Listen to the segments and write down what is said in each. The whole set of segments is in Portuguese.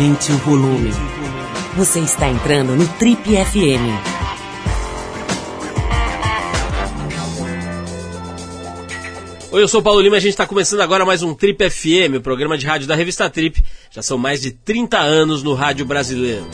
Aumente o volume. Você está entrando no Trip FM. Oi, eu sou o Paulo Lima e a gente está começando agora mais um Trip FM, o programa de rádio da revista Trip. Já são mais de 30 anos no rádio brasileiro.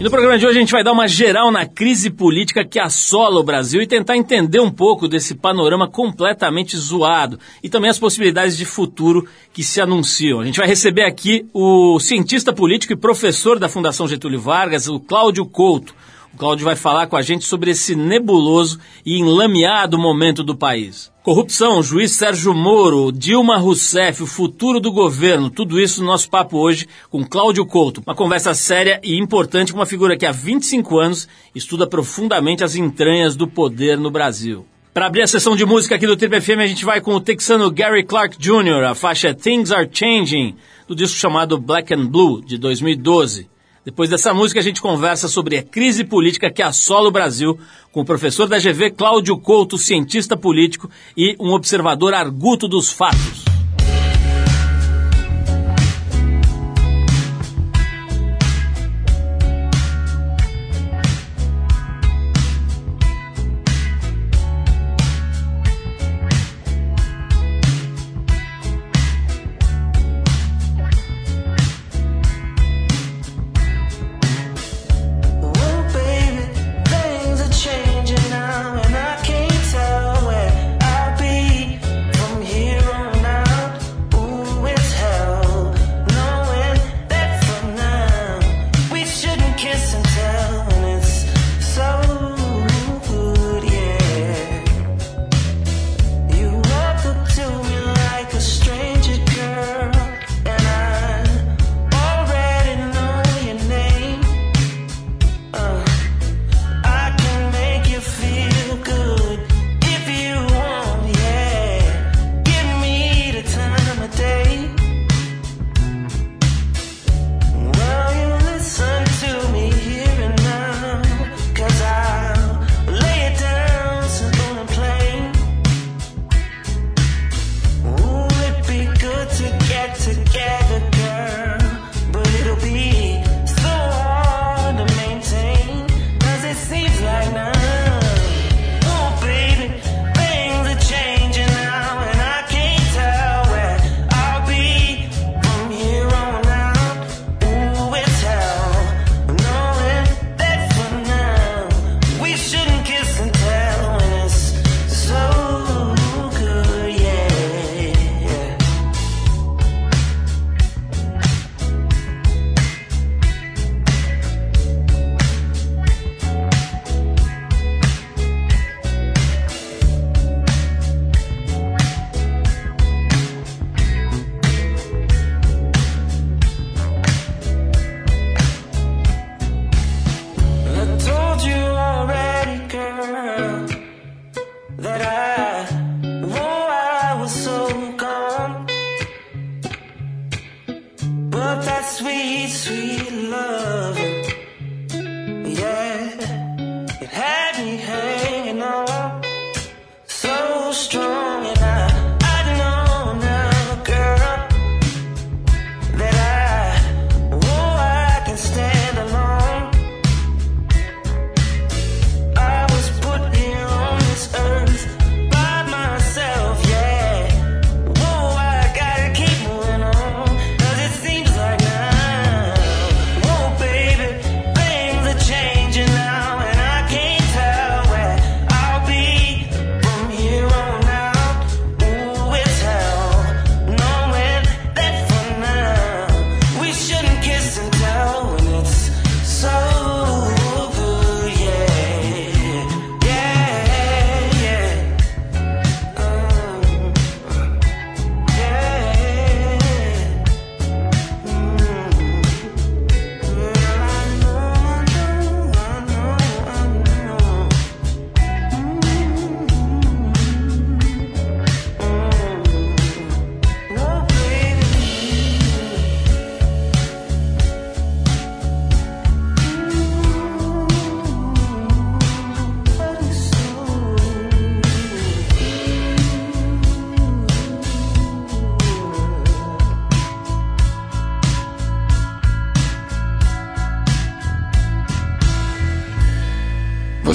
E no programa de hoje a gente vai dar uma geral na crise política que assola o Brasil e tentar entender um pouco desse panorama completamente zoado e também as possibilidades de futuro que se anunciam. A gente vai receber aqui o cientista político e professor da Fundação Getúlio Vargas, o Cláudio Couto. O Cláudio vai falar com a gente sobre esse nebuloso e enlameado momento do país. Corrupção, juiz Sérgio Moro, Dilma Rousseff, o futuro do governo, tudo isso no nosso papo hoje com Cláudio Couto. Uma conversa séria e importante com uma figura que há 25 anos estuda profundamente as entranhas do poder no Brasil. Para abrir a sessão de música aqui do Triple FM, a gente vai com o texano Gary Clark Jr., a faixa Things Are Changing, do disco chamado Black and Blue, de 2012. Depois dessa música, a gente conversa sobre a crise política que assola o Brasil com o professor da GV Cláudio Couto, cientista político e um observador arguto dos fatos.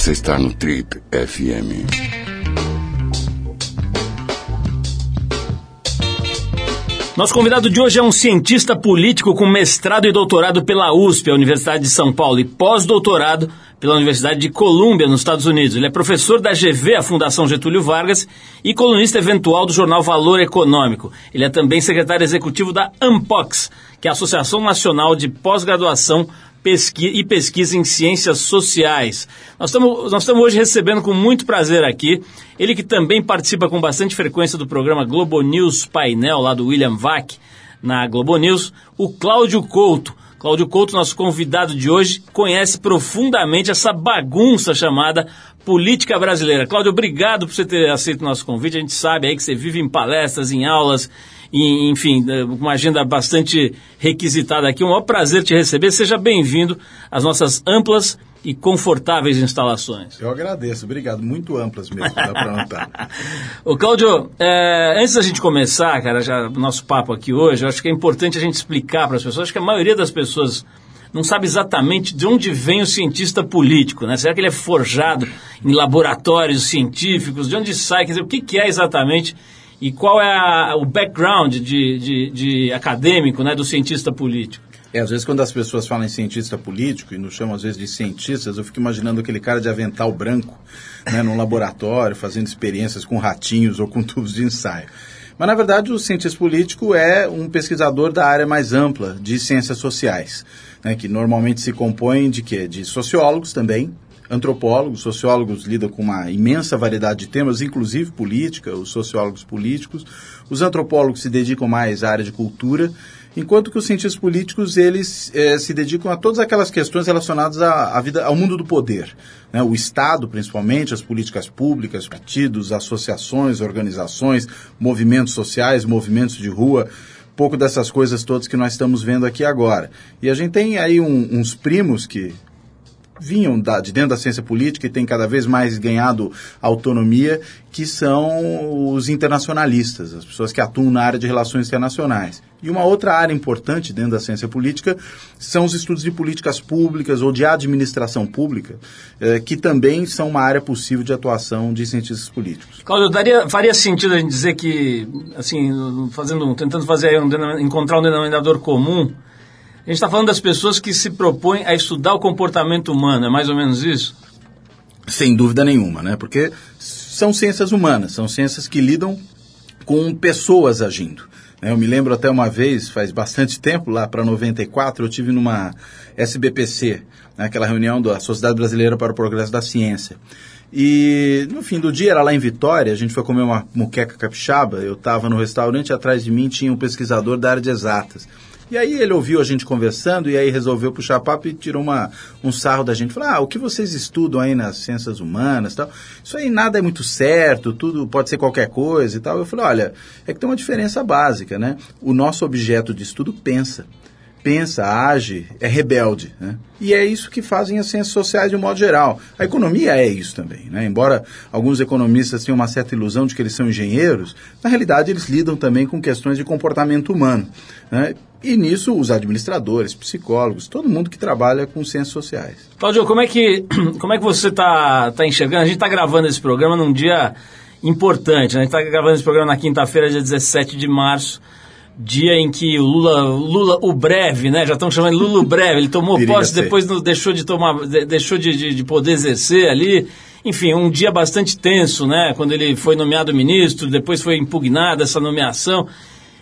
Você está no Trip FM. Nosso convidado de hoje é um cientista político com mestrado e doutorado pela USP, a Universidade de São Paulo, e pós-doutorado pela Universidade de Colômbia, nos Estados Unidos. Ele é professor da GV, a Fundação Getúlio Vargas, e colunista eventual do jornal Valor Econômico. Ele é também secretário executivo da ANPOX, que é a Associação Nacional de Pós-Graduação pesqui e pesquisa em ciências sociais. Nós estamos, nós estamos hoje recebendo com muito prazer aqui ele que também participa com bastante frequência do programa Globo News Painel, lá do William Vac, na Globo News, o Cláudio Couto. Cláudio Couto, nosso convidado de hoje, conhece profundamente essa bagunça chamada política brasileira. Cláudio, obrigado por você ter aceito o nosso convite. A gente sabe aí que você vive em palestras, em aulas, e, enfim, é, uma agenda bastante requisitada aqui. Um maior prazer te receber. Seja bem-vindo às nossas amplas e confortáveis instalações. Eu agradeço, obrigado. Muito amplas mesmo, dá para notar. Ô, Cláudio, é, antes da gente começar, cara, já o nosso papo aqui hoje, eu acho que é importante a gente explicar para as pessoas, acho que a maioria das pessoas não sabe exatamente de onde vem o cientista político, né? Será que ele é forjado em laboratórios científicos? De onde sai? Quer dizer, o que, que é exatamente e qual é a, o background de, de, de, acadêmico né, do cientista político? É, às vezes quando as pessoas falam em cientista político e nos chamam às vezes de cientistas, eu fico imaginando aquele cara de avental branco, né, num laboratório, fazendo experiências com ratinhos ou com tubos de ensaio. Mas, na verdade, o cientista político é um pesquisador da área mais ampla de ciências sociais, né, que normalmente se compõe de quê? De sociólogos também, antropólogos, sociólogos lidam com uma imensa variedade de temas, inclusive política, os sociólogos políticos. Os antropólogos se dedicam mais à área de cultura, enquanto que os cientistas políticos eles eh, se dedicam a todas aquelas questões relacionadas à, à vida, ao mundo do poder, né? o Estado principalmente, as políticas públicas, partidos, associações, organizações, movimentos sociais, movimentos de rua pouco dessas coisas todas que nós estamos vendo aqui agora. E a gente tem aí um, uns primos que vinham da, de dentro da ciência política e têm cada vez mais ganhado autonomia, que são os internacionalistas, as pessoas que atuam na área de relações internacionais. E uma outra área importante dentro da ciência política são os estudos de políticas públicas ou de administração pública, eh, que também são uma área possível de atuação de cientistas políticos. Cláudio, daria, faria sentido a gente dizer que, assim, fazendo, tentando fazer um, encontrar um denominador comum, a gente está falando das pessoas que se propõem a estudar o comportamento humano, é mais ou menos isso? Sem dúvida nenhuma, né? Porque são ciências humanas, são ciências que lidam com pessoas agindo. Né? Eu me lembro até uma vez, faz bastante tempo, lá para 94, eu tive numa SBPC, naquela né? reunião da Sociedade Brasileira para o Progresso da Ciência. E no fim do dia, era lá em Vitória, a gente foi comer uma muqueca capixaba, eu estava no restaurante, atrás de mim tinha um pesquisador da área de exatas. E aí ele ouviu a gente conversando e aí resolveu puxar papo e tirou uma, um sarro da gente. Falou, ah, o que vocês estudam aí nas ciências humanas tal, isso aí nada é muito certo, tudo pode ser qualquer coisa e tal. Eu falei, olha, é que tem uma diferença básica, né? O nosso objeto de estudo pensa pensa, age, é rebelde. Né? E é isso que fazem as ciências sociais de um modo geral. A economia é isso também. Né? Embora alguns economistas tenham uma certa ilusão de que eles são engenheiros, na realidade eles lidam também com questões de comportamento humano. Né? E nisso os administradores, psicólogos, todo mundo que trabalha com ciências sociais. Cláudio, como é que, como é que você está tá enxergando? A gente está gravando esse programa num dia importante. Né? A gente está gravando esse programa na quinta-feira, dia 17 de março dia em que o Lula, Lula o breve, né? Já estão chamando Lula o breve. Ele tomou posse, depois não, deixou de tomar, deixou de, de, de, poder exercer ali. Enfim, um dia bastante tenso, né? Quando ele foi nomeado ministro, depois foi impugnada essa nomeação.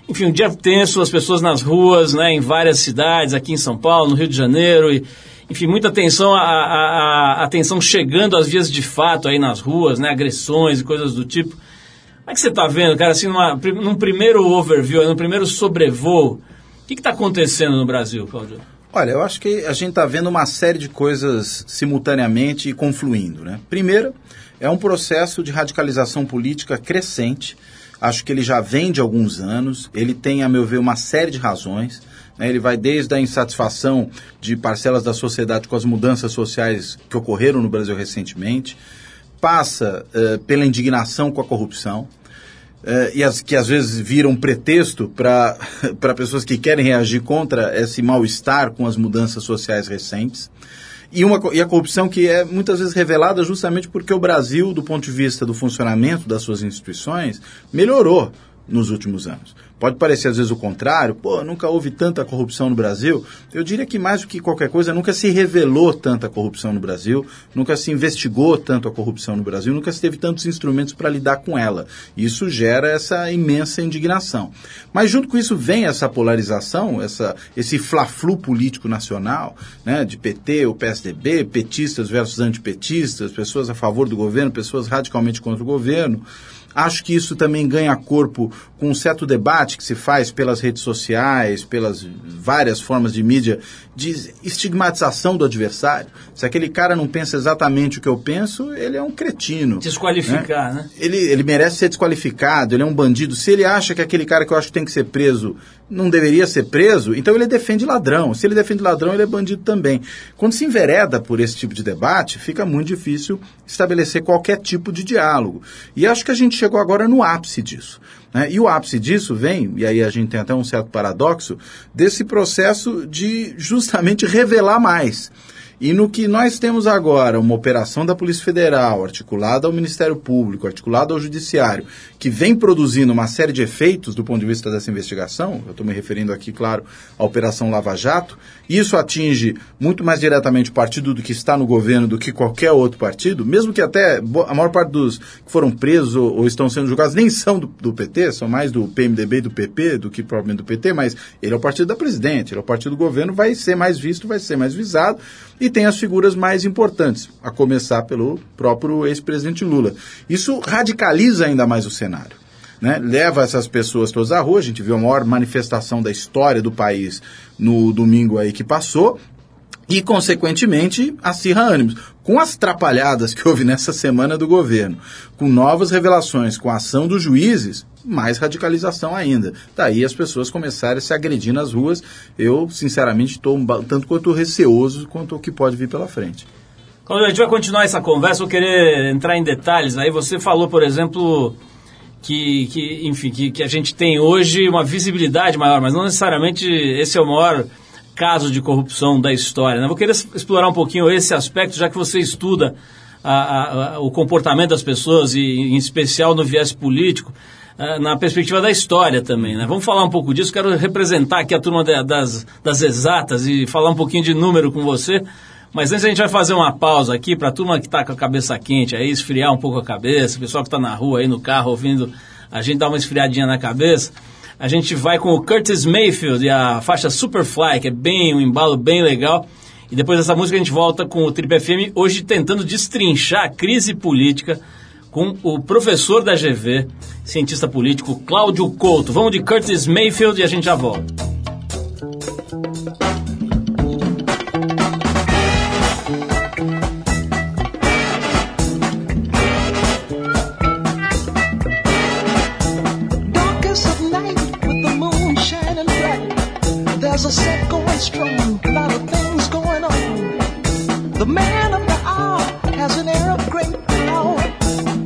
Enfim, um dia tenso, as pessoas nas ruas, né? Em várias cidades, aqui em São Paulo, no Rio de Janeiro e enfim, muita atenção, a, a, a atenção chegando às vias de fato aí nas ruas, né? Agressões e coisas do tipo. Como é que você está vendo, cara, assim, numa, num primeiro overview, num primeiro sobrevoo, o que está acontecendo no Brasil, Cláudio? Olha, eu acho que a gente está vendo uma série de coisas simultaneamente e confluindo. Né? Primeiro, é um processo de radicalização política crescente. Acho que ele já vem de alguns anos. Ele tem, a meu ver, uma série de razões. Né? Ele vai desde a insatisfação de parcelas da sociedade com as mudanças sociais que ocorreram no Brasil recentemente passa uh, pela indignação com a corrupção, uh, e as, que às vezes viram pretexto para pessoas que querem reagir contra esse mal-estar com as mudanças sociais recentes. E, uma, e a corrupção que é muitas vezes revelada justamente porque o Brasil, do ponto de vista do funcionamento das suas instituições, melhorou nos últimos anos. Pode parecer às vezes o contrário, pô, nunca houve tanta corrupção no Brasil. Eu diria que mais do que qualquer coisa, nunca se revelou tanta corrupção no Brasil, nunca se investigou tanto a corrupção no Brasil, nunca se teve tantos instrumentos para lidar com ela. Isso gera essa imensa indignação. Mas junto com isso vem essa polarização, essa, esse fla-flu político nacional, né, de PT, o PSDB, petistas versus antipetistas, pessoas a favor do governo, pessoas radicalmente contra o governo. Acho que isso também ganha corpo com um certo debate que se faz pelas redes sociais, pelas várias formas de mídia, de estigmatização do adversário. Se aquele cara não pensa exatamente o que eu penso, ele é um cretino. Desqualificar, né? né? Ele, ele merece ser desqualificado, ele é um bandido. Se ele acha que aquele cara que eu acho que tem que ser preso não deveria ser preso, então ele defende ladrão. Se ele defende ladrão, ele é bandido também. Quando se envereda por esse tipo de debate, fica muito difícil estabelecer qualquer tipo de diálogo. E acho que a gente chegou agora no ápice disso. Né? E o ápice disso vem, e aí a gente tem até um certo paradoxo, desse processo de justamente revelar mais. E no que nós temos agora, uma operação da Polícia Federal, articulada ao Ministério Público, articulada ao Judiciário, que vem produzindo uma série de efeitos do ponto de vista dessa investigação, eu estou me referindo aqui, claro, à Operação Lava Jato, isso atinge muito mais diretamente o partido do que está no governo do que qualquer outro partido, mesmo que até a maior parte dos que foram presos ou, estão sendo julgados nem são do, do, PT, são mais do PMDB e do PP do que propriamente do PT, mas ele é o partido da presidente, ele é o partido do governo, vai ser mais visto, vai ser mais visado, e tem as figuras mais importantes, a começar pelo próprio ex-presidente Lula. Isso radicaliza ainda mais o cenário. Né? Leva essas pessoas todas à rua. A gente viu a maior manifestação da história do país no domingo aí que passou. E, consequentemente, acirra ânimos. Com as trapalhadas que houve nessa semana do governo, com novas revelações, com a ação dos juízes, mais radicalização ainda. Daí as pessoas começarem a se agredir nas ruas. Eu, sinceramente, estou tanto quanto receoso quanto o que pode vir pela frente. Quando a gente vai continuar essa conversa, eu querer entrar em detalhes. Aí você falou, por exemplo, que, que enfim, que, que a gente tem hoje uma visibilidade maior, mas não necessariamente esse é o maior caso de corrupção da história. Né? Vou querer explorar um pouquinho esse aspecto, já que você estuda a, a, o comportamento das pessoas, e em especial no viés político, a, na perspectiva da história também. Né? Vamos falar um pouco disso. Quero representar aqui a turma de, das, das exatas e falar um pouquinho de número com você. Mas antes a gente vai fazer uma pausa aqui para a turma que está com a cabeça quente aí, esfriar um pouco a cabeça, o pessoal que está na rua aí no carro ouvindo a gente dar uma esfriadinha na cabeça. A gente vai com o Curtis Mayfield e a faixa Superfly, que é bem um embalo bem legal. E depois dessa música a gente volta com o Trip FM, hoje tentando destrinchar a crise política com o professor da GV, cientista político Cláudio Couto. Vamos de Curtis Mayfield e a gente já volta. has an air of great power.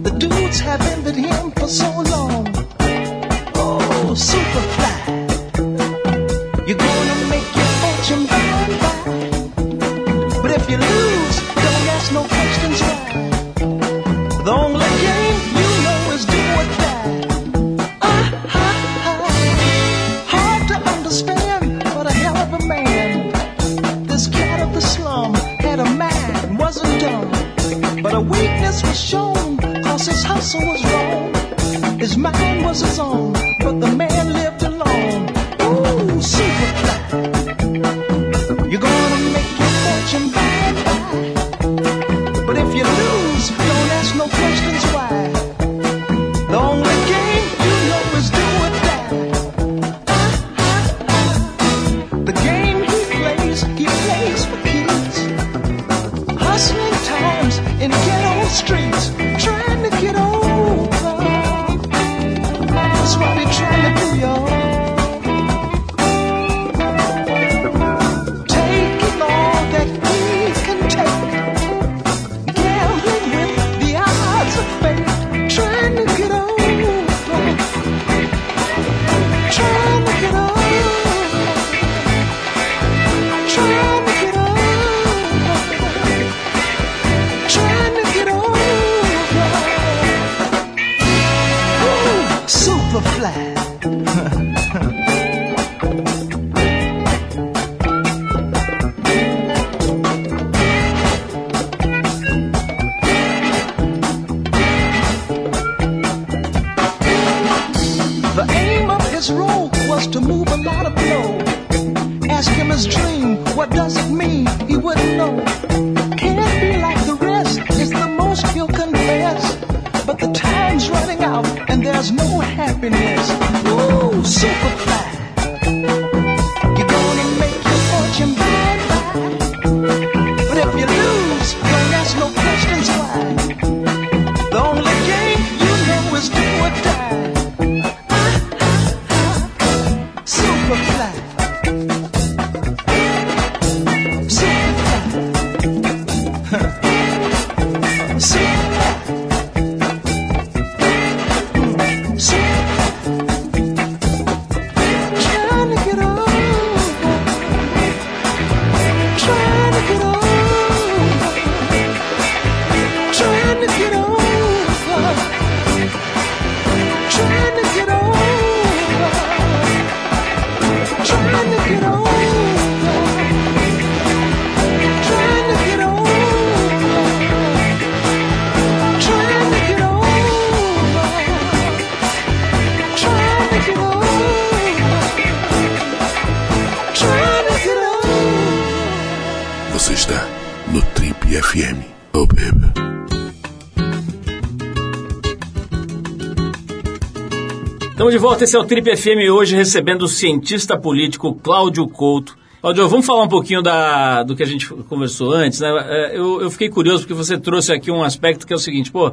The dude's have envied him mine was a song. Volta, esse é o Trip FM hoje recebendo o cientista político Cláudio Couto. Cláudio, vamos falar um pouquinho da, do que a gente conversou antes, né? É, Eu, eu fiquei curioso porque você trouxe aqui um aspecto que é o seguinte, pô,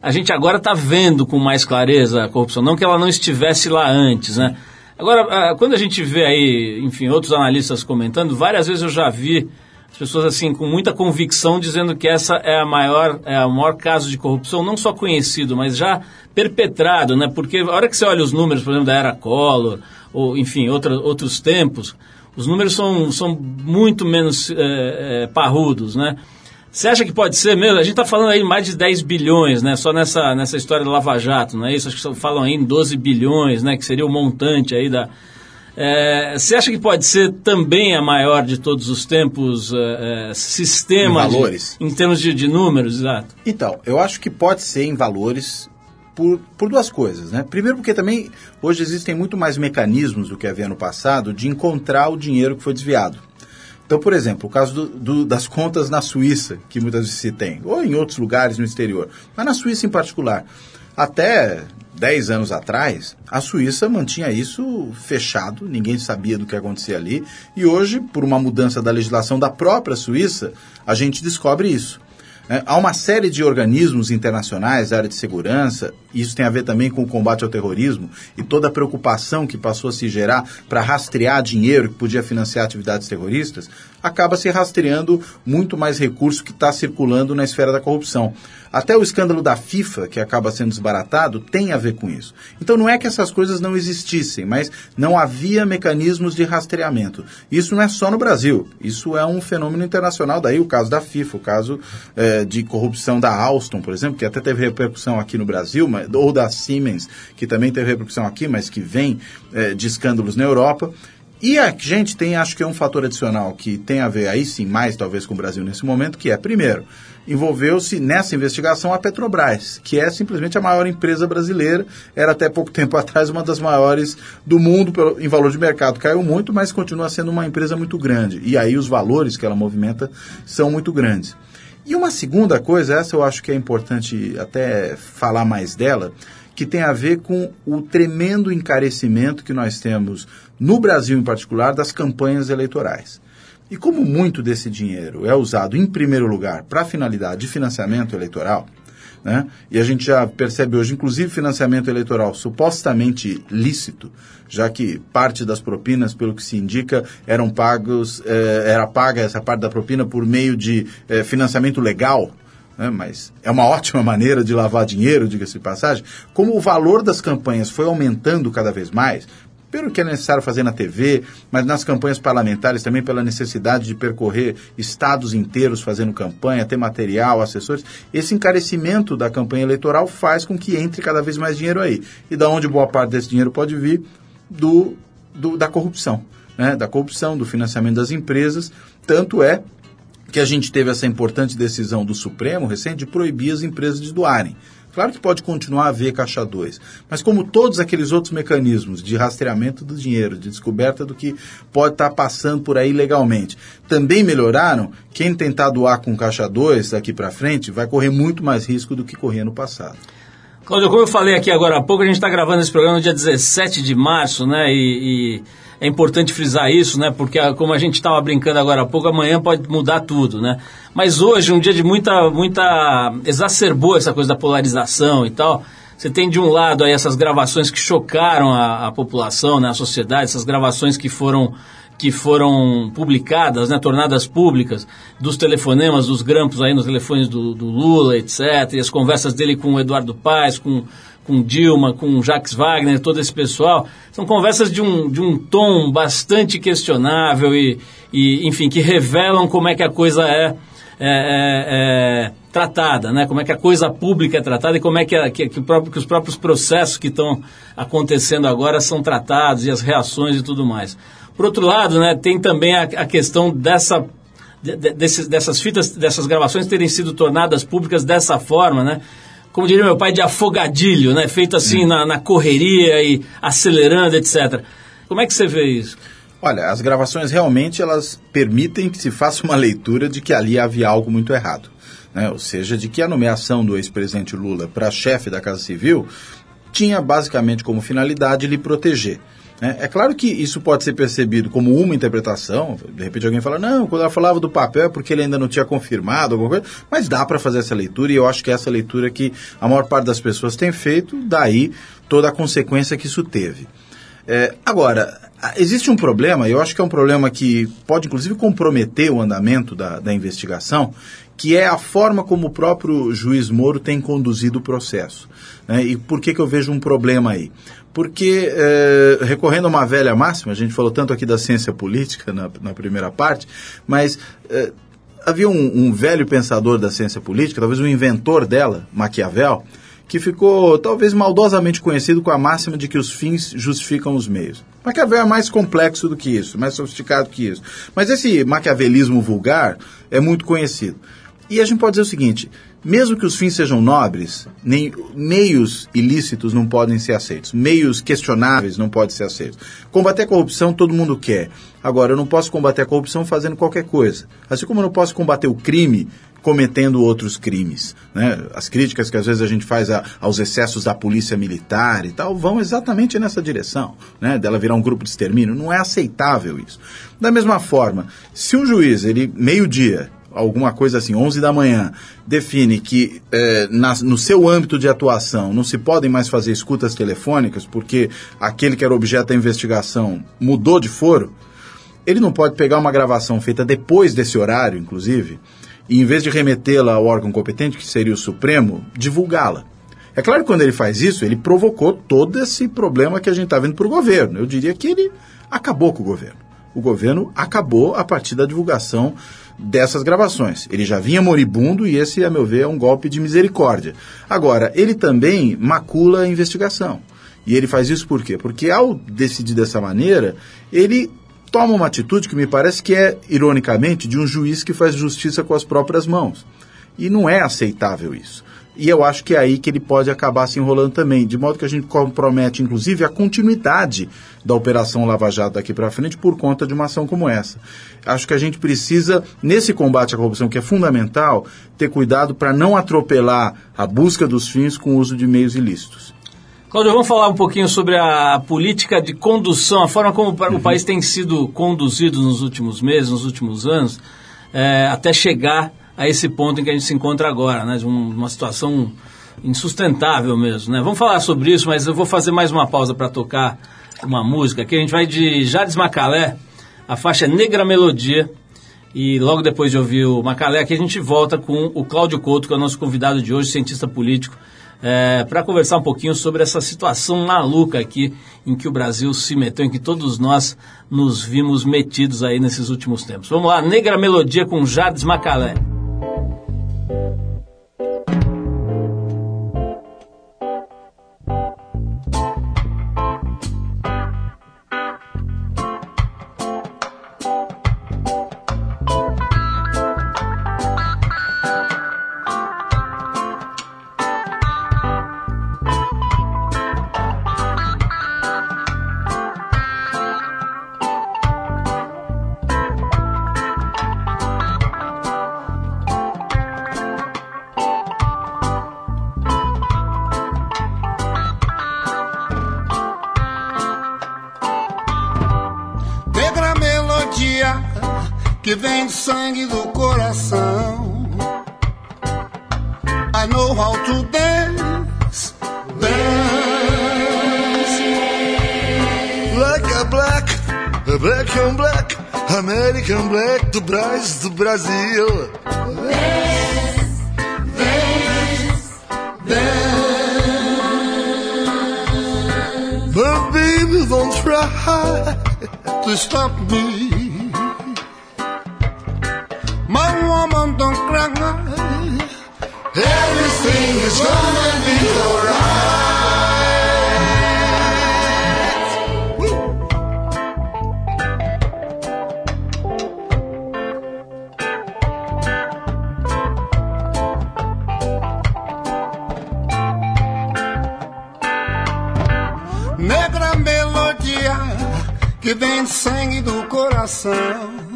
a gente agora está vendo com mais clareza a corrupção, não que ela não estivesse lá antes, né? Agora, quando a gente vê aí, enfim, outros analistas comentando, várias vezes eu já vi as pessoas assim com muita convicção dizendo que essa é a maior é o maior caso de corrupção não só conhecido mas já perpetrado né porque a hora que você olha os números por exemplo da era Collor ou enfim outra, outros tempos os números são, são muito menos é, é, parrudos né você acha que pode ser mesmo? A gente está falando aí mais de 10 bilhões, né? Só nessa, nessa história do Lava Jato, não é isso? Acho que falam aí em 12 bilhões, né? Que seria o montante aí da, é, você acha que pode ser também a maior de todos os tempos é, é, sistema Em valores? de- em termos de, de números, exato? Então, eu acho que pode ser em valores por, por duas coisas, né? Primeiro porque também hoje existem muito mais mecanismos do que havia no passado de encontrar o dinheiro que foi desviado. Então, por exemplo, o caso do- do- das contas na Suíça, que muitas vezes se tem, ou em outros lugares no exterior, mas na Suíça em particular. Até 10 anos atrás, a Suíça mantinha isso fechado, ninguém sabia do que acontecia ali, e hoje, por uma mudança da legislação da própria Suíça, a gente descobre isso. né? há uma série de organismos internacionais da área de segurança, isso tem a ver também com o combate ao terrorismo e toda a preocupação que passou a se gerar para rastrear dinheiro que podia financiar atividades terroristas, acaba se rastreando muito mais recurso que está circulando na esfera da corrupção. Até o escândalo da FIFA, que acaba sendo desbaratado, tem a ver com isso. Então não é que essas coisas não existissem, mas não havia mecanismos de rastreamento. Isso não é só no Brasil, isso é um fenômeno internacional. Daí o caso da FIFA, o caso eh, de corrupção da Alstom, por exemplo, que até teve repercussão aqui no Brasil, ou da Siemens, que também teve repercussão aqui, mas que vem eh, de escândalos na Europa. E a gente tem, acho que é um fator adicional que tem a ver aí sim mais talvez com o Brasil nesse momento, que é, primeiro, envolveu-se nessa investigação a Petrobras, que é simplesmente a maior empresa brasileira, era até pouco tempo atrás uma das maiores do mundo em valor de mercado. Caiu muito, mas continua sendo uma empresa muito grande. E aí os valores que ela movimenta são muito grandes. E uma segunda coisa, essa eu acho que é importante até falar mais dela, que tem a ver com o tremendo encarecimento que nós temos no Brasil em particular das campanhas eleitorais. E como muito desse dinheiro é usado em primeiro lugar para finalidade de financiamento eleitoral, né? E a gente já percebe hoje, inclusive, financiamento eleitoral supostamente lícito, já que parte das propinas, pelo que se indica, eram pagos, eh, era paga essa parte da propina por meio de eh, financiamento legal, né? mas é uma ótima maneira de lavar dinheiro, diga-se de passagem. Como o valor das campanhas foi aumentando cada vez mais, pelo que é necessário fazer na TV, mas nas campanhas parlamentares também pela necessidade de percorrer estados inteiros fazendo campanha, ter material, assessores. Esse encarecimento da campanha eleitoral faz com que entre cada vez mais dinheiro aí. E da onde boa parte desse dinheiro pode vir? Do, do- da corrupção. Né? Da corrupção, do financiamento das empresas. Tanto é que a gente teve essa importante decisão do Supremo recente de proibir as empresas de doarem. Claro que pode continuar a haver caixa 2, mas como todos aqueles outros mecanismos de rastreamento do dinheiro, de descoberta do que pode estar passando por aí legalmente, também melhoraram, quem tentar doar com caixa 2 daqui para frente vai correr muito mais risco do que corria no passado. Cláudio, como eu falei aqui agora há pouco, a gente está gravando esse programa no dia 17 de março, né? E, e é importante frisar isso, né? Porque a- como a gente estava brincando agora há pouco, amanhã pode mudar tudo, né? Mas hoje, um dia de muita, muita exacerbou essa coisa da polarização e tal. Você tem de um lado aí essas gravações que chocaram a, a população, né, a sociedade, essas gravações que foram que foram publicadas, né, tornadas públicas, dos telefonemas, dos grampos aí nos telefones do, do Lula, etc., e as conversas dele com o Eduardo Paes, com, com Dilma, com Jacques Wagner, todo esse pessoal, são conversas de um, de um tom bastante questionável e, e, enfim, que revelam como é que a coisa é, é, é, é tratada, né? como é que a coisa pública é tratada e como é que, a- que, que próprio- que os próprios processos que estão acontecendo agora são tratados e as reações e tudo mais. Por outro lado, né, tem também a, a questão dessa, de- de- desses- dessas fitas, dessas gravações terem sido tornadas públicas dessa forma, né? Como diria meu pai, de afogadilho, né? Feito assim na, na correria e acelerando, etc. Como é que você vê isso? Olha, as gravações realmente elas permitem que se faça uma leitura de que ali havia algo muito errado. Né? Ou seja, de que a nomeação do ex-presidente Lula para chefe da Casa Civil tinha basicamente como finalidade lhe proteger. Né? É claro que isso pode ser percebido como uma interpretação. De repente alguém fala, não, quando ela falava do papel é porque ele ainda não tinha confirmado alguma coisa. Mas dá para fazer essa leitura e eu acho que é essa leitura que a maior parte das pessoas tem feito, daí toda a consequência que isso teve. É, agora, existe um problema, eu acho que é um problema que pode inclusive comprometer o andamento da, da investigação, que é a forma como o próprio juiz Moro tem conduzido o processo. né? E por que, que eu vejo um problema aí? Porque, é, recorrendo a uma velha máxima, a gente falou tanto aqui da ciência política na, na primeira parte, mas é, havia um, um velho pensador da ciência política, talvez o inventor dela, Maquiavel, que ficou talvez maldosamente conhecido com a máxima de que os fins justificam os meios. Maquiavel é mais complexo do que isso, mais sofisticado que isso. Mas esse maquiavelismo vulgar é muito conhecido. E a gente pode dizer o seguinte: mesmo que os fins sejam nobres, nem meios ilícitos não podem ser aceitos, meios questionáveis não podem ser aceitos. Combater a corrupção todo mundo quer. Agora, eu não posso combater a corrupção fazendo qualquer coisa. Assim como eu não posso combater o crime cometendo outros crimes. Né? As críticas que às vezes a gente faz a- aos excessos da polícia militar e tal vão exatamente nessa direção, né? dela virar um grupo de extermínio. Não é aceitável isso. Da mesma forma, se um juiz, ele meio-dia, alguma coisa assim, 11 da manhã, define que eh, na- no seu âmbito de atuação não se podem mais fazer escutas telefônicas porque aquele que era objeto da investigação mudou de foro, ele não pode pegar uma gravação feita depois desse horário, inclusive, e em vez de remetê-la ao órgão competente, que seria o Supremo, divulgá-la. É claro que quando ele faz isso, ele provocou todo esse problema que a gente está vendo para o governo. Eu diria que ele acabou com o governo. O governo acabou a partir da divulgação dessas gravações. Ele já vinha moribundo e esse, a meu ver, é um golpe de misericórdia. Agora, ele também macula a investigação. E ele faz isso por quê? Porque ao decidir dessa maneira, ele toma uma atitude que me parece que é, ironicamente, de um juiz que faz justiça com as próprias mãos. E não é aceitável isso. E eu acho que é aí que ele pode acabar se enrolando também, de modo que a gente compromete, inclusive, a continuidade da Operação Lava Jato daqui para frente por conta de uma ação como essa. Acho que a gente precisa, nesse combate à corrupção, que é fundamental, ter cuidado para não atropelar a busca dos fins com o uso de meios ilícitos. Cláudio, vamos falar um pouquinho sobre a política de condução, a forma como o o país tem sido conduzido nos últimos meses, nos últimos anos, é, até chegar a esse ponto em que a gente se encontra agora, né, de um- uma situação insustentável mesmo. Né? Vamos falar sobre isso, mas eu vou fazer mais uma pausa para tocar uma música. Aqui a gente vai de Jades Macalé, a faixa Negra Melodia, e logo depois de ouvir o Macalé, aqui a gente volta com o Cláudio Couto, que é o nosso convidado de hoje, cientista político, para conversar um pouquinho sobre essa situação maluca aqui em que o Brasil se meteu, em que todos nós nos vimos metidos aí nesses últimos tempos. Vamos lá, Negra Melodia com Jades Macalé. thank you que vem do sangue do coração. I know how to dance, dance Black é black, black on black, American black do Brasil, do Brasil. But baby, don't try. to stop me. Don't cry. Everything is gonna be alright. Negra melodia que vem sangue do coração.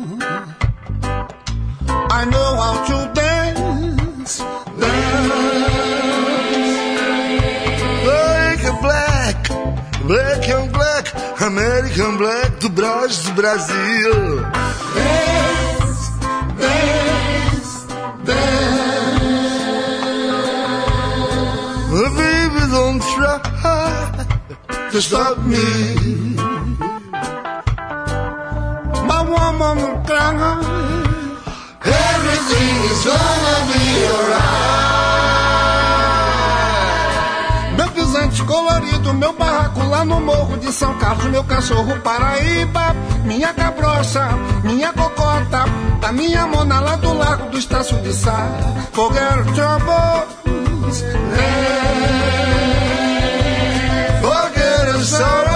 Black do Brasil. Dance, dance, dance. Baby, don't try to stop me. My woman don't cry. Everything is gonna be alright. Colorido, meu barraco lá no morro de São Carlos, meu cachorro Paraíba, minha cabrocha, minha cocota, a minha mona lá do largo do Estácio de Sá. Forget troubles, Forget your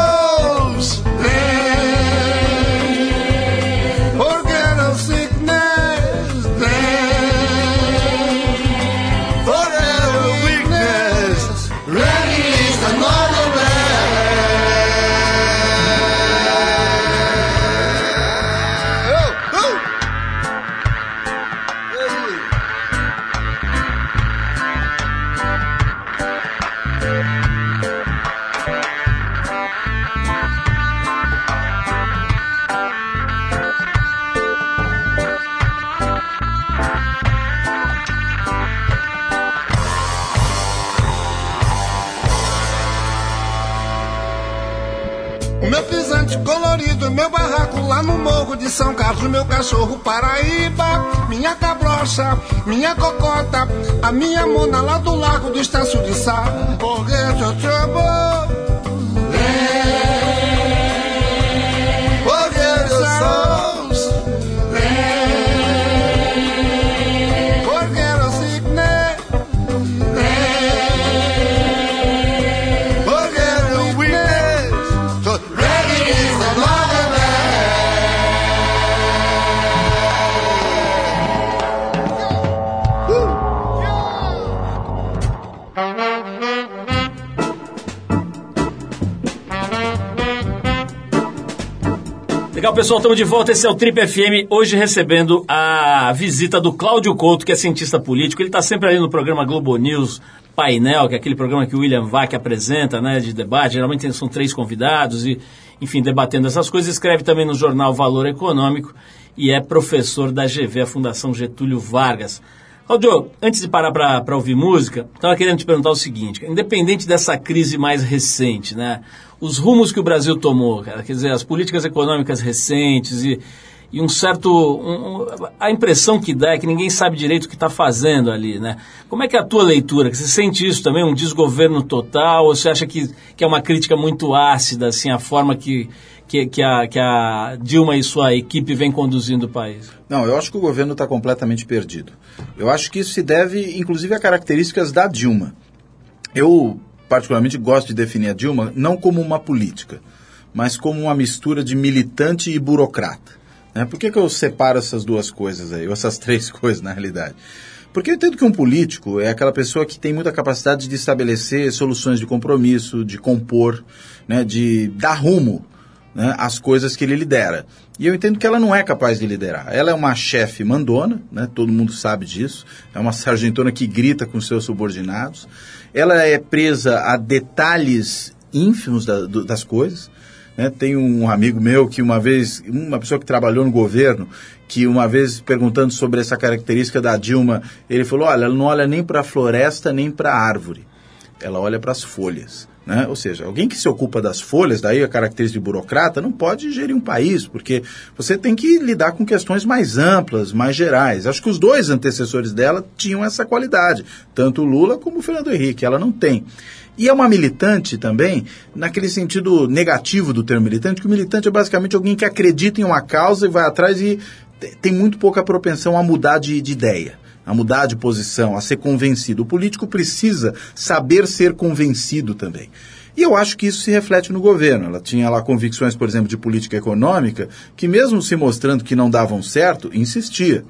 de São Carlos, meu cachorro Paraíba, minha cabrocha, minha cocota, a minha mona lá do largo do Estácio de Sá. Forget your trouble. Forget Legal, pessoal, estamos de volta. Esse é o Trip FM. Hoje recebendo a visita do Cláudio Couto, que é cientista político. Ele está sempre ali no programa Globo News Painel, que é aquele programa que o William Vac apresenta, né, de debate. Geralmente são três convidados e, enfim, debatendo essas coisas. Escreve também no jornal Valor Econômico e é professor da GV, a Fundação Getúlio Vargas. Claudio, antes de parar para ouvir música, estava querendo te perguntar o seguinte: independente dessa crise mais recente, né, os rumos que o Brasil tomou, cara, quer dizer, as políticas econômicas recentes e, e um certo. um- a impressão que dá é que ninguém sabe direito o que está fazendo ali, né? Como é que é a tua leitura? Você sente isso também, um desgoverno total? Ou você acha que, que é uma crítica muito ácida, assim, a forma que, que, que, a, que a Dilma e sua equipe vem conduzindo o país? Não, eu acho que o governo está completamente perdido. Eu acho que isso se deve, inclusive, a características da Dilma. Eu, particularmente, gosto de definir a Dilma não como uma política, mas como uma mistura de militante e burocrata. Né? Por que, que eu separo essas duas coisas aí, ou essas três coisas, na realidade? Porque eu entendo que um político é aquela pessoa que tem muita capacidade de estabelecer soluções de compromisso, de compor, né, de dar rumo né, às coisas que ele lidera. E eu entendo que ela não é capaz de liderar. Ela é uma chefe mandona, né, todo mundo sabe disso, é uma sargentona que grita com seus subordinados. Ela é presa a detalhes ínfimos da- do- das coisas. Né? Tem um amigo meu que uma vez, uma pessoa que trabalhou no governo, que uma vez perguntando sobre essa característica da Dilma, ele falou: olha, ela não olha nem para a floresta nem para a árvore, ela olha para as folhas. Né? Ou seja, alguém que se ocupa das folhas, daí a característica de burocrata, não pode gerir um país, porque você tem que lidar com questões mais amplas, mais gerais. Acho que os dois antecessores dela tinham essa qualidade, tanto Lula como Fernando Henrique. Ela não tem. E é uma militante também, naquele sentido negativo do termo militante, que o militante é basicamente alguém que acredita em uma causa e vai atrás e tem muito pouca propensão a mudar de, de ideia a mudar de posição, a ser convencido. O político precisa saber ser convencido também. E eu acho que isso se reflete no governo. Ela tinha lá convicções, por exemplo, de política econômica, que mesmo se mostrando que não davam certo, insistia.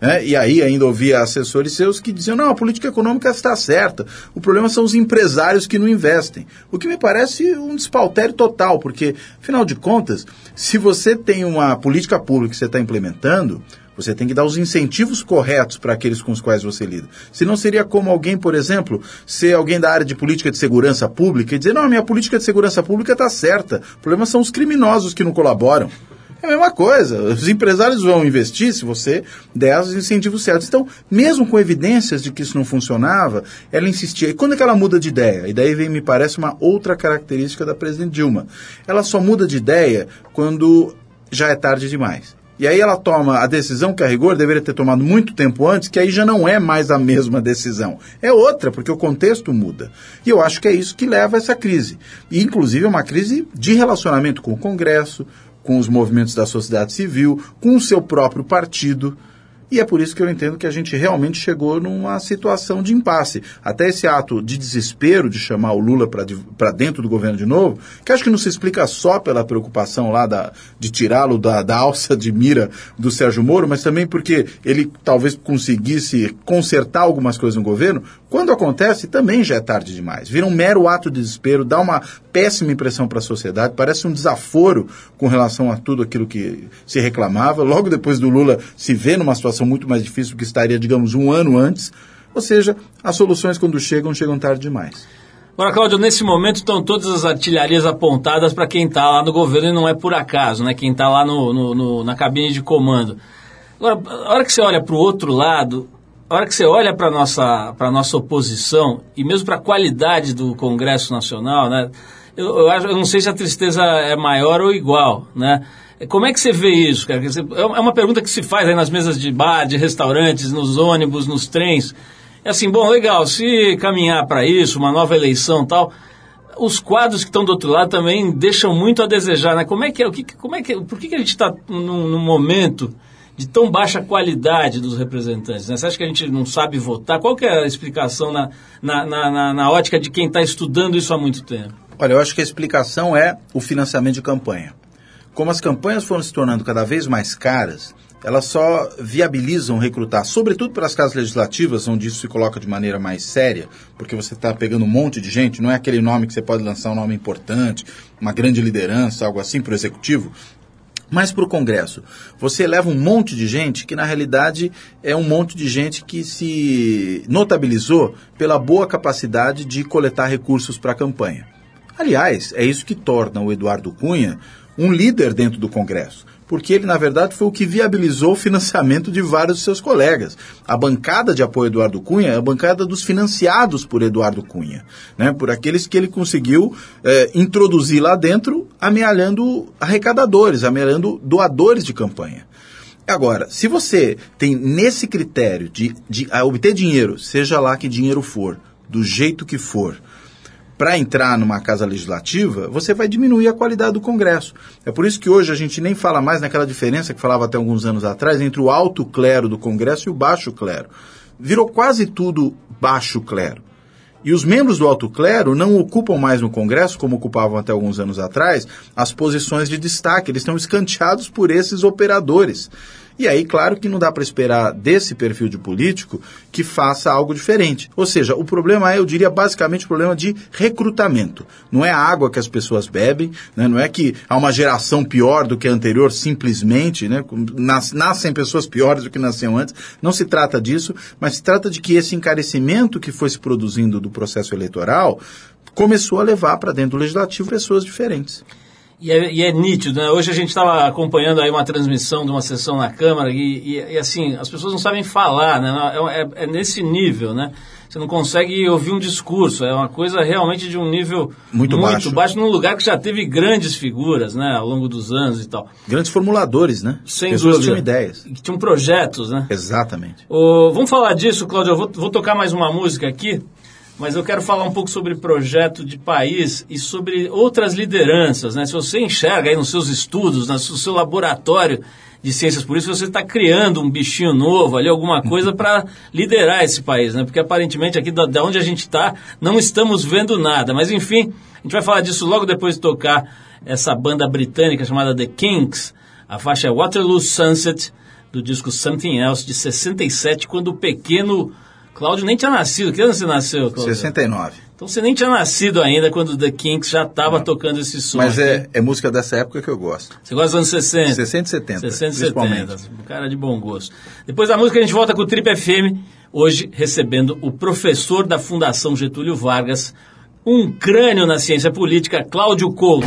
É, e aí ainda ouvia assessores seus que diziam, não, a política econômica está certa, o problema são os empresários que não investem. O que me parece um despautério total, porque, afinal de contas, se você tem uma política pública que você está implementando, você tem que dar os incentivos corretos para aqueles com os quais você lida. Senão seria como alguém, por exemplo, ser alguém da área de política de segurança pública e dizer, não, a minha política de segurança pública está certa. O problema são os criminosos que não colaboram. É a mesma coisa. Os empresários vão investir se você der os incentivos certos. Então, mesmo com evidências de que isso não funcionava, ela insistia. E quando é que ela muda de ideia? E daí vem, me parece, uma outra característica da presidente Dilma. Ela só muda de ideia quando já é tarde demais. E aí ela toma a decisão que a rigor deveria ter tomado muito tempo antes, que aí já não é mais a mesma decisão. É outra, porque o contexto muda. E eu acho que é isso que leva a essa crise. E, inclusive, é uma crise de relacionamento com o Congresso, com os movimentos da sociedade civil, com o seu próprio partido. E é por isso que eu entendo que a gente realmente chegou numa situação de impasse. Até esse ato de desespero de chamar o Lula para dentro do governo de novo, que acho que não se explica só pela preocupação lá da, de tirá-lo da, da alça de mira do Sérgio Moro, mas também porque ele talvez conseguisse consertar algumas coisas no governo. Quando acontece, também já é tarde demais. Vira um mero ato de desespero, dá uma péssima impressão para a sociedade, parece um desaforo com relação a tudo aquilo que se reclamava. Logo depois do Lula se vê numa situação muito mais difícil do que estaria, digamos, um ano antes. Ou seja, as soluções quando chegam, chegam tarde demais. Agora, Cláudio, nesse momento estão todas as artilharias apontadas para quem está lá no governo e não é por acaso, né? Quem está lá no, no, no, na cabine de comando. Agora, a hora que você olha para o outro lado, a hora que você olha para a nossa, nossa oposição e mesmo para a qualidade do Congresso Nacional, né? Eu, eu, acho, eu não sei se a tristeza é maior ou igual, né? Como é que você vê isso, cara? É uma pergunta que se faz aí nas mesas de bar, de restaurantes, nos ônibus, nos trens. É assim, bom, legal, se caminhar para isso, uma nova eleição tal, os quadros que estão do outro lado também deixam muito a desejar, né? Como é que é, o que, como é que, por que, que a gente está num, num, momento de tão baixa qualidade dos representantes? Né? Você acha que a gente não sabe votar? Qual que é a explicação na, na, na, na ótica de quem está estudando isso há muito tempo? Olha, eu acho que a explicação é o financiamento de campanha. Como as campanhas foram se tornando cada vez mais caras, elas só viabilizam recrutar, sobretudo para as casas legislativas, onde isso se coloca de maneira mais séria, porque você está pegando um monte de gente, não é aquele nome que você pode lançar um nome importante, uma grande liderança, algo assim para o executivo. Mas para o Congresso, você leva um monte de gente que, na realidade, é um monte de gente que se notabilizou pela boa capacidade de coletar recursos para a campanha. Aliás, é isso que torna o Eduardo Cunha um líder dentro do Congresso, porque ele, na verdade, foi o que viabilizou o financiamento de vários de seus colegas. A bancada de apoio Eduardo Cunha é a bancada dos financiados por Eduardo Cunha, né? por aqueles que ele conseguiu é, introduzir lá dentro, amealhando arrecadadores, amealhando doadores de campanha. Agora, se você tem nesse critério de, de obter dinheiro, seja lá que dinheiro for, do jeito que for, para entrar numa casa legislativa, você vai diminuir a qualidade do Congresso. É por isso que hoje a gente nem fala mais naquela diferença que falava até alguns anos atrás entre o alto clero do Congresso e o baixo clero. Virou quase tudo baixo clero. E os membros do alto clero não ocupam mais no Congresso, como ocupavam até alguns anos atrás, as posições de destaque. Eles estão escanteados por esses operadores. E aí, claro que não dá para esperar desse perfil de político que faça algo diferente. Ou seja, o problema é, eu diria, basicamente o problema de recrutamento. Não é a água que as pessoas bebem, né? não é que há uma geração pior do que a anterior, simplesmente, né? nascem pessoas piores do que nasciam antes. Não se trata disso, mas se trata de que esse encarecimento que foi se produzindo do processo eleitoral começou a levar para dentro do legislativo pessoas diferentes. E é, e é nítido, né? Hoje a gente estava acompanhando aí uma transmissão de uma sessão na Câmara e, e- e, assim, as pessoas não sabem falar, né? É, é- é nesse nível, né? Você não consegue ouvir um discurso, é uma coisa realmente de um nível Muito baixo. baixo num lugar que já teve grandes figuras, né? Ao longo dos anos e tal. Grandes formuladores, né? Sem Pessoas dúvida. tinham ideias. Que tinham projetos, né? Exatamente. Vamos falar disso, Cláudio. Eu vou, vou tocar mais uma música aqui, mas eu quero falar um pouco sobre projeto de país e sobre outras lideranças. Né? Se você enxerga aí nos seus estudos, no seu laboratório de ciências políticas, você está criando um bichinho novo ali, alguma coisa para liderar esse país, né? Porque aparentemente aqui da, da onde a gente está, não estamos vendo nada. Mas enfim, a gente vai falar disso logo depois de tocar essa banda britânica chamada The Kinks. A faixa é Waterloo Sunset, do disco Something Else, de 67, quando o pequeno Cláudio nem tinha nascido. Que ano você nasceu, Cláudio? 69. Então você nem tinha nascido ainda quando The Kinks já estava tocando esse som. Mas é, é música dessa época que eu gosto. Você gosta dos anos 60? 60 e 70, 60 e principalmente. 70. Um cara de bom gosto. Depois da música a gente volta com o Trip FM, hoje recebendo o professor da Fundação Getúlio Vargas, um crânio na ciência política, Cláudio Couto.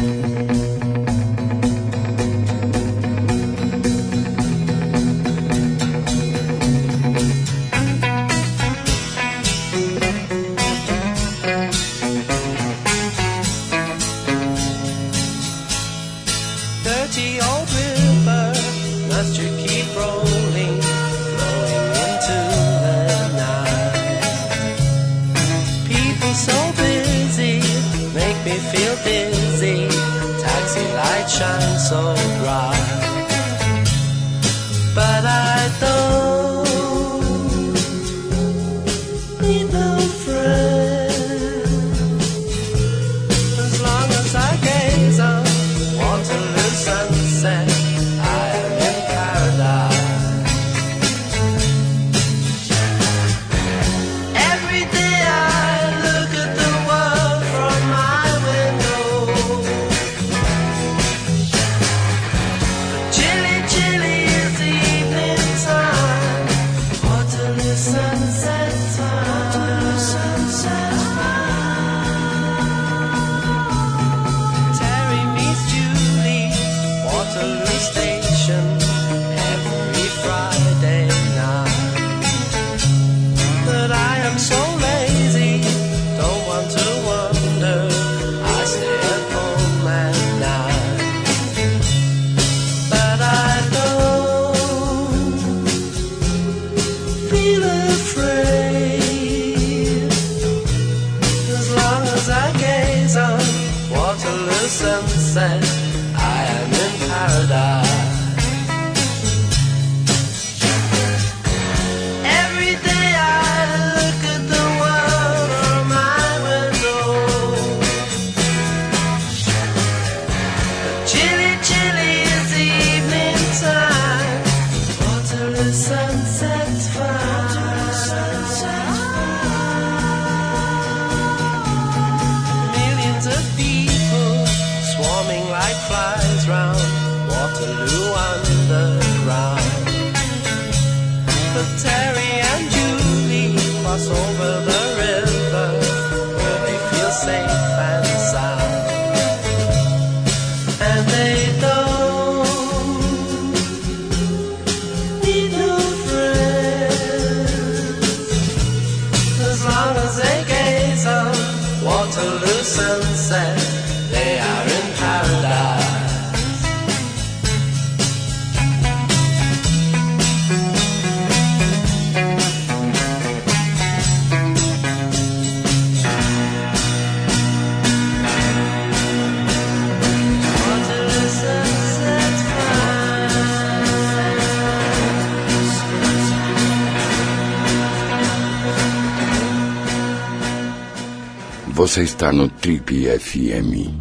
Você está no Trip FM.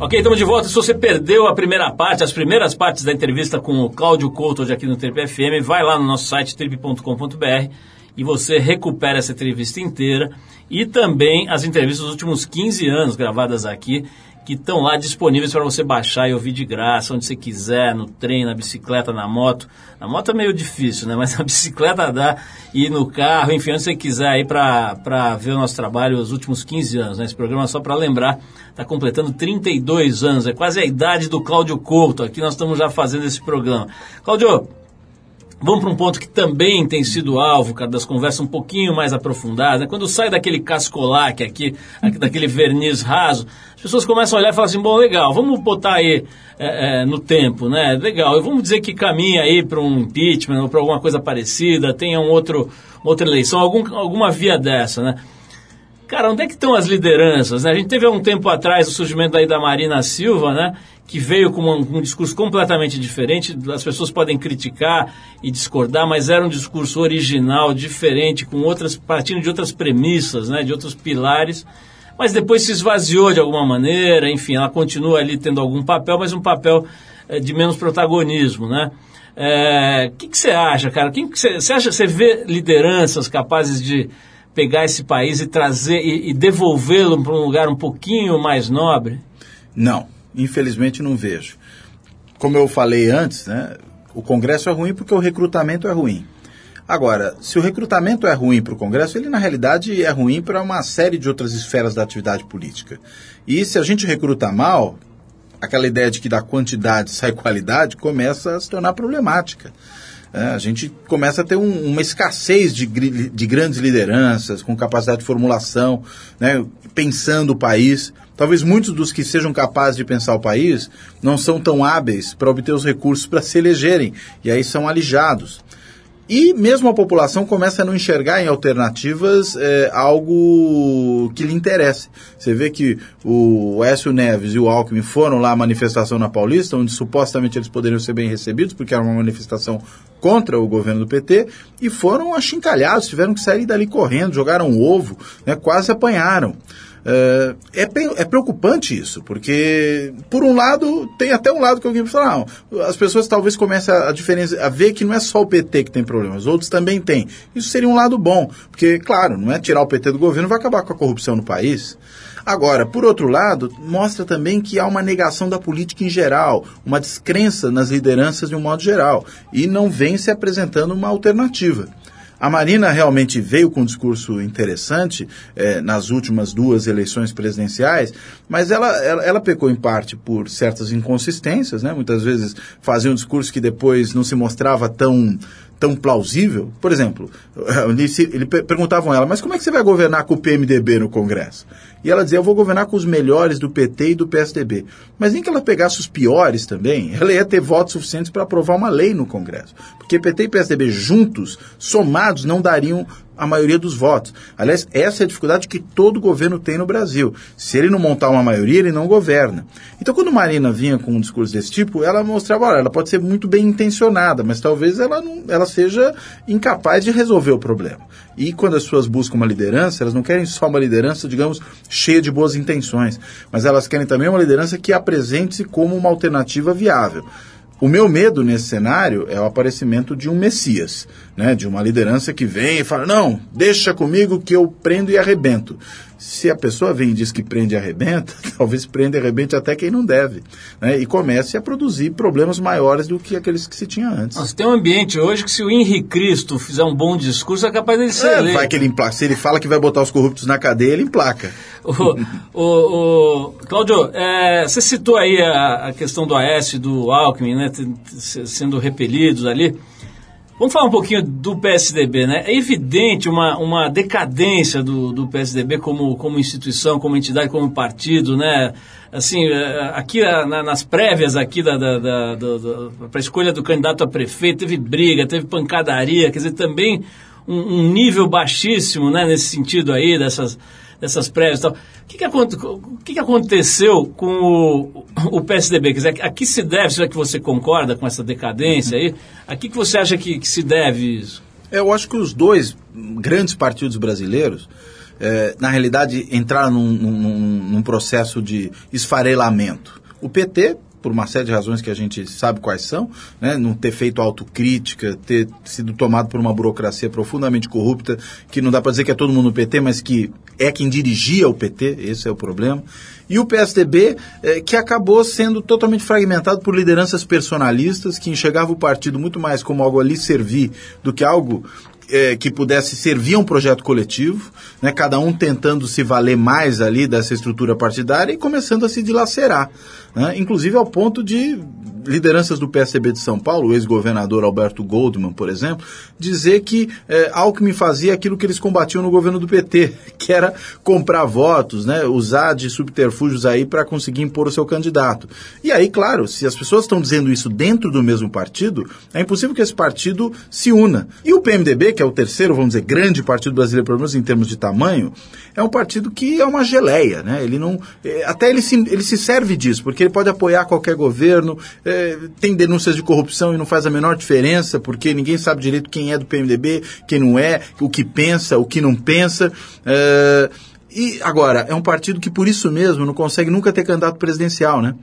Ok, estamos de volta. Se você perdeu a primeira parte, as primeiras partes da entrevista com o Cláudio Couto hoje aqui no Trip FM, vai lá no nosso site trip.com.br e você recupera essa entrevista inteira e também as entrevistas dos últimos 15 anos gravadas aqui, que estão lá disponíveis para você baixar e ouvir de graça, onde você quiser, no trem, na bicicleta, na moto. Na moto é meio difícil, né? Mas na bicicleta dá, e no carro, enfim, onde você quiser aí para ver o nosso trabalho os últimos 15 anos. Né? Esse programa, só para lembrar, está completando 32 anos, é quase a idade do Cláudio Couto. Aqui nós estamos já fazendo esse programa. Cláudio, Vamos para um ponto que também tem sido alvo, cara, das conversas um pouquinho mais aprofundadas. Né? Quando sai daquele cascolaque aqui, aqui, daquele verniz raso, as pessoas começam a olhar e falam assim, bom, legal, vamos botar aí é, é, no tempo, né? Legal, e vamos dizer que caminha aí para um impeachment ou para alguma coisa parecida, tenha um outro, outra eleição, algum, alguma via dessa, né? Cara, onde é que estão as lideranças? Né? A gente teve há um tempo atrás o surgimento aí da Marina Silva, né? Que veio com um, um, discurso completamente diferente. As pessoas podem criticar e discordar, mas era um discurso original, diferente, com outras partindo de outras premissas, né? de outros pilares. Mas depois se esvaziou de alguma maneira. Enfim, ela continua ali tendo algum papel, mas um papel é, de menos protagonismo, né? O é, que, você acha, cara? Quem que você, você acha você vê lideranças capazes de pegar esse país e trazer e, e devolvê-lo para um lugar um pouquinho mais nobre? Não, infelizmente não vejo. Como eu falei antes, né, o Congresso é ruim porque o recrutamento é ruim. Agora, se o recrutamento é ruim para o Congresso, ele na realidade é ruim para uma série de outras esferas da atividade política. E se a gente recruta mal, aquela ideia de que da quantidade sai qualidade começa a se tornar problemática. É, a gente começa a ter um, uma escassez de, de, grandes lideranças, com capacidade de formulação, né, pensando o país. Talvez muitos dos que sejam capazes de pensar o país não são tão hábeis para obter os recursos para se elegerem, e aí são alijados. E mesmo a população começa a não enxergar em alternativas é, algo que lhe interesse. Você vê que o Écio Neves e o Alckmin foram lá à manifestação na Paulista, onde supostamente eles poderiam ser bem recebidos, porque era uma manifestação contra o governo do PT, e foram achincalhados, tiveram que sair dali correndo, jogaram ovo, né, quase apanharam. É, é, é, preocupante isso, porque, por um lado, tem até um lado que alguém fala, não, as pessoas talvez comecem a, a, diferença, a ver que não é só o PT que tem problemas, outros também têm. Isso seria um lado bom, porque, claro, não é tirar o PT do governo, vai acabar com a corrupção no país. Agora, por outro lado, mostra também que há uma negação da política em geral, uma descrença nas lideranças de um modo geral, e não vem se apresentando uma alternativa. A Marina realmente veio com um discurso interessante eh, nas últimas duas eleições presidenciais, mas ela, ela, ela, pecou em parte por certas inconsistências, né? muitas vezes fazia um discurso que depois não se mostrava tão, tão plausível. Por exemplo, ele, ele perguntavam a ela, mas como é que você vai governar com o PMDB no Congresso? E ela dizia, eu vou governar com os melhores do PT e do PSDB. Mas nem que ela pegasse os piores também, ela ia ter votos suficientes para aprovar uma lei no Congresso. Porque PT e PSDB juntos, somados, não dariam a maioria dos votos. Aliás, essa é a dificuldade que todo governo tem no Brasil. Se ele não montar uma maioria, ele não governa. Então, quando Marina vinha com um discurso desse tipo, ela mostrava, olha, ela pode ser muito bem intencionada, mas talvez ela, não, ela seja incapaz de resolver o problema. E quando as pessoas buscam uma liderança, elas não querem só uma liderança, digamos, cheia de boas intenções, mas elas querem também uma liderança que apresente-se como uma alternativa viável. O meu medo nesse cenário é o aparecimento de um Messias, né? de uma liderança que vem e fala: não, deixa comigo que eu prendo e arrebento. Se a pessoa vem e diz que prende e arrebenta, talvez prenda e arrebente até quem não deve. Né? E comece a produzir problemas maiores do que aqueles que se tinha antes. Nós tem um ambiente hoje que se o Henrique Cristo fizer um bom discurso, é capaz dele ser é, vai que ele emplaca. Se ele fala que vai botar os corruptos na cadeia, ele emplaca. O, o, o Cláudio, é, você citou aí a, a, questão do Aécio e do Alckmin, né, sendo repelidos ali. Vamos falar um pouquinho do PSDB, né? É evidente uma, uma decadência do, do PSDB como, como instituição, como entidade, como partido, né? Assim, é, aqui na, nas prévias aqui da, da, da, da para escolha do candidato a prefeito, teve briga, teve pancadaria, quer dizer, também um, um nível baixíssimo, né? Nesse sentido aí, dessas dessas prévias e tal. O que, que, que, que aconteceu com o, o, PSDB? Quer dizer, a que se deve, será que você concorda com essa decadência aí? A que, que você acha que, que se deve isso? Eu acho que os dois grandes partidos brasileiros, é, na realidade, entraram num, num, num processo de esfarelamento. O PT por uma série de razões que a gente sabe quais são, né? não ter feito autocrítica, ter sido tomado por uma burocracia profundamente corrupta, que não dá para dizer que é todo mundo no PT, mas que é quem dirigia o PT, esse é o problema. E o PSDB, eh, que acabou sendo totalmente fragmentado por lideranças personalistas, que enxergavam o partido muito mais como algo ali servir do que algo eh, que pudesse servir a um projeto coletivo, né, cada um tentando se valer mais ali dessa estrutura partidária e começando a se dilacerar. Né, inclusive ao ponto de lideranças do PSDB de São Paulo, o ex-governador Alberto Goldman, por exemplo, dizer que eh, Alckmin fazia aquilo que eles combatiam no governo do PT, que era comprar votos, né, usar de subterfúgios aí para conseguir impor o seu candidato. E aí, claro, se as pessoas estão dizendo isso dentro do mesmo partido, é impossível que esse partido se una. E o PMDB, que é o terceiro, vamos dizer, grande partido brasileiro, pelo menos em termos de tamanho, é um partido que é uma geleia, né? Ele não, eh, até ele se, ele se serve disso, porque ele pode apoiar qualquer governo, eh, tem denúncias de corrupção e não faz a menor diferença, porque ninguém sabe direito quem é do PMDB, quem não é, o que pensa, o que não pensa. Eh, e agora, é um partido que por isso mesmo não consegue nunca ter candidato presidencial, né?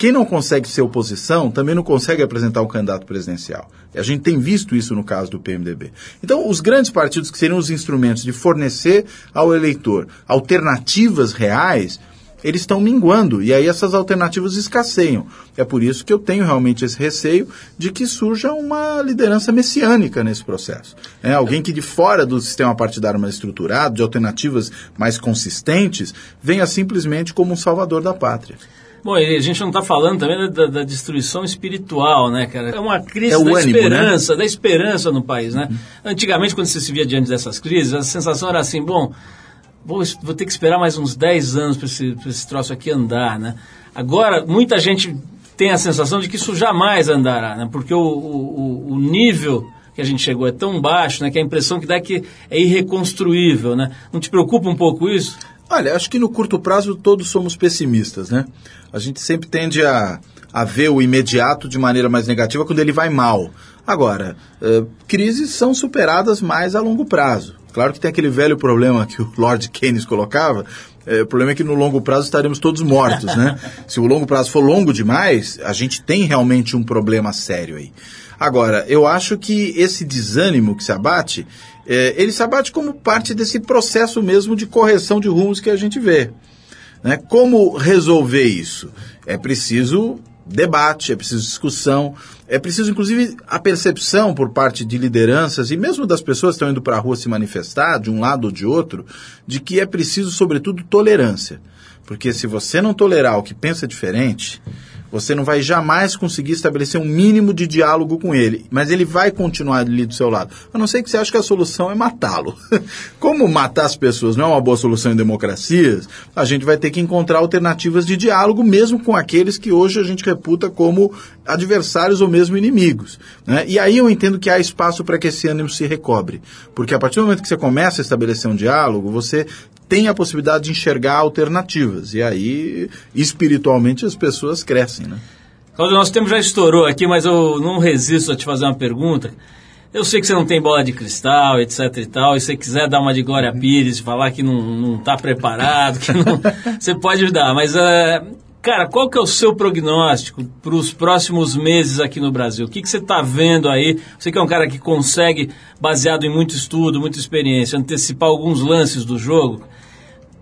Quem não consegue ser oposição também não consegue apresentar um candidato presidencial. A gente tem visto isso no caso do PMDB. Então, os grandes partidos que seriam os instrumentos de fornecer ao eleitor alternativas reais, eles estão minguando e aí essas alternativas escasseiam. É por isso que eu tenho realmente esse receio de que surja uma liderança messiânica nesse processo. É, alguém que de fora do sistema partidário mais estruturado, de alternativas mais consistentes, venha simplesmente como um salvador da pátria. Bom, e a gente não está falando também da, da, destruição espiritual, né, cara? É uma crise É da ânimo, esperança, da esperança no país, né? Antigamente, quando você se via diante dessas crises, a sensação era assim, bom, vou, vou ter que esperar mais uns 10 anos para esse, esse troço aqui andar, né? Agora, muita gente tem a sensação de que isso jamais andará, né? Porque o, o, o nível que a gente chegou é tão baixo, né? Que a impressão que dá é que é irreconstruível, né? Não te preocupa um pouco isso? Olha, acho que no curto prazo todos somos pessimistas, né? A gente sempre tende a, a ver o imediato de maneira mais negativa quando ele vai mal. Agora, crises são superadas mais a longo prazo. Claro que tem aquele velho problema que o Lord Keynes colocava, eh, o problema é que no longo prazo estaremos todos mortos, né? Se o longo prazo for longo demais, a gente tem realmente um problema sério aí. Agora, eu acho que esse desânimo que se abate, eh, ele se abate como parte desse processo mesmo de correção de rumos que a gente vê. Né? Como resolver isso? É preciso debate, é preciso discussão, é preciso, inclusive, a percepção por parte de lideranças e mesmo das pessoas que estão indo para a rua se manifestar, de um lado ou de outro, de que é preciso, sobretudo, tolerância. Porque se você não tolerar o que pensa diferente, você não vai jamais conseguir estabelecer um mínimo de diálogo com ele, mas ele vai continuar ali do seu lado. A não ser que você ache que a solução é matá-lo. Como matar as pessoas não é uma boa solução em democracias, a gente vai ter que encontrar alternativas de diálogo, mesmo com aqueles que hoje a gente reputa como adversários ou mesmo inimigos. Né? E aí eu entendo que há espaço para que esse ânimo se recobre. Porque a partir do momento que você começa a estabelecer um diálogo, você tem a possibilidade de enxergar alternativas. E aí, espiritualmente, as pessoas crescem, né? Cláudio, nosso tempo já estourou aqui, mas eu não resisto a te fazer uma pergunta. Eu sei que você não tem bola de cristal, etc e tal, e se você quiser dar uma de Glória Pires, falar que não, não tá preparado, que não, você pode dar, mas, uh, cara, qual que é o seu prognóstico para os próximos meses aqui no Brasil? O que, que você está vendo aí? Você que é um cara que consegue, baseado em muito estudo, muita experiência, antecipar alguns lances do jogo,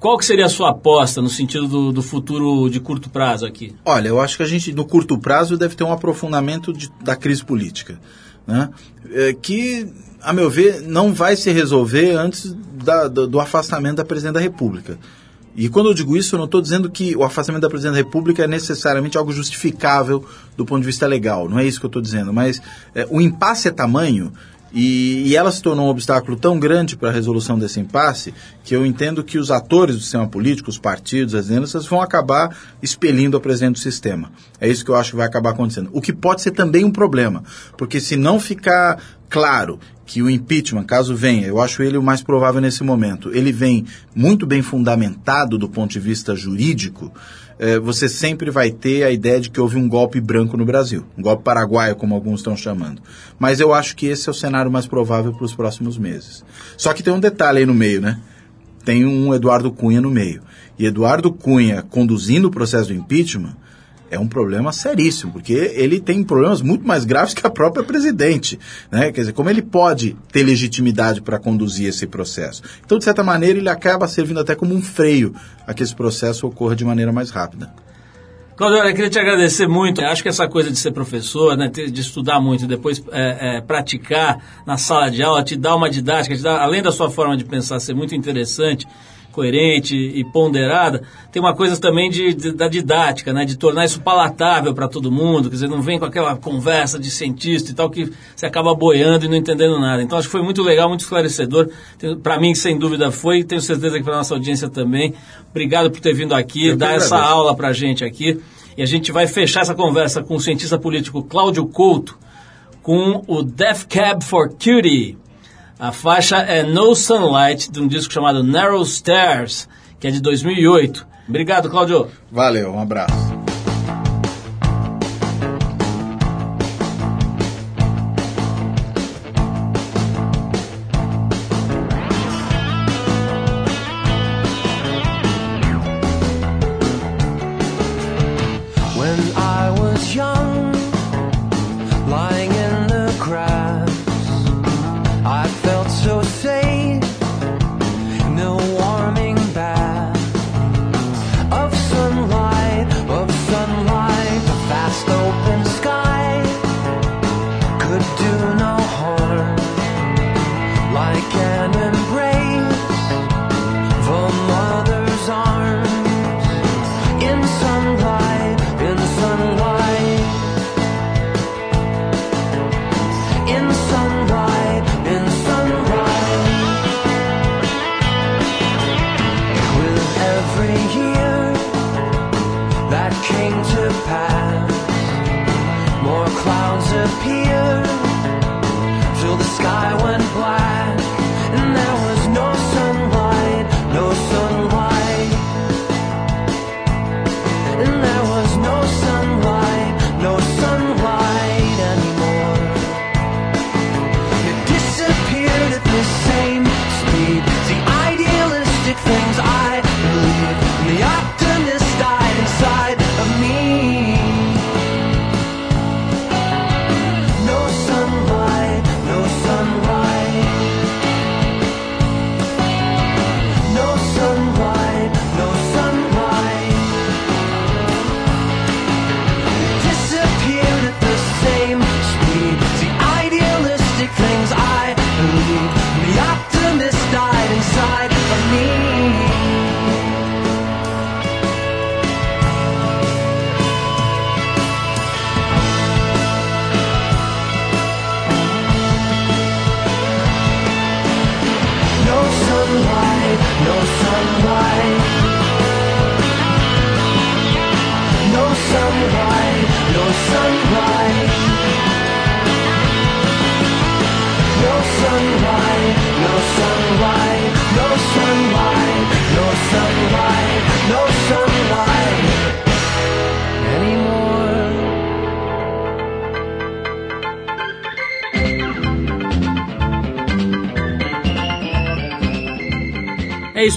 qual que seria a sua aposta no sentido do, do, futuro de curto prazo aqui? Olha, eu acho que a gente, no curto prazo, deve ter um aprofundamento de, da crise política. Né? É, que, a meu ver, não vai se resolver antes da, do, do, afastamento da Presidente da República. E quando eu digo isso, eu não estou dizendo que o afastamento da Presidente da República é necessariamente algo justificável do ponto de vista legal. Não é isso que eu estou dizendo. Mas é, o impasse é tamanho e, e, ela se tornou um obstáculo tão grande para a resolução desse impasse que eu entendo que os atores do sistema político, os partidos, as lideranças, vão acabar expelindo a presidente do sistema. É isso que eu acho que vai acabar acontecendo. O que pode ser também um problema, porque se não ficar claro que o impeachment, caso venha, eu acho ele o mais provável nesse momento, ele vem muito bem fundamentado do ponto de vista jurídico, eh, você sempre vai ter a ideia de que houve um golpe branco no Brasil, um golpe paraguaio, como alguns estão chamando. Mas eu acho que esse é o cenário mais provável para os próximos meses. Só que tem um detalhe aí no meio, né? Tem um Eduardo Cunha no meio. E Eduardo Cunha conduzindo o processo do impeachment é um problema seríssimo, porque ele tem problemas muito mais graves que a própria presidente. Né? Quer dizer, como ele pode ter legitimidade para conduzir esse processo? Então, de certa maneira, ele acaba servindo até como um freio a que esse processo ocorra de maneira mais rápida. Claudio, eu queria te agradecer muito. Eu acho que essa coisa de ser professor, né, de estudar muito e depois é, é, praticar na sala de aula, te dá uma didática, dá, além da sua forma de pensar ser muito interessante, coerente e ponderada, tem uma coisa também de, de- da didática, né, de tornar isso palatável para todo mundo. Quer dizer, não vem com aquela conversa de cientista e tal que você acaba boiando e não entendendo nada. Então acho que foi muito legal, muito esclarecedor. Para mim, sem dúvida, foi. Tenho certeza que para nossa audiência também. Obrigado por ter vindo aqui, Eu dar essa agradeço. aula pra gente aqui. E a gente vai fechar essa conversa com o cientista político Cláudio Couto com o Death Cab for Cutie. A faixa é No Sunlight, de um disco chamado Narrow Stairs, que é de 2008. Obrigado, Cláudio. Valeu, um abraço.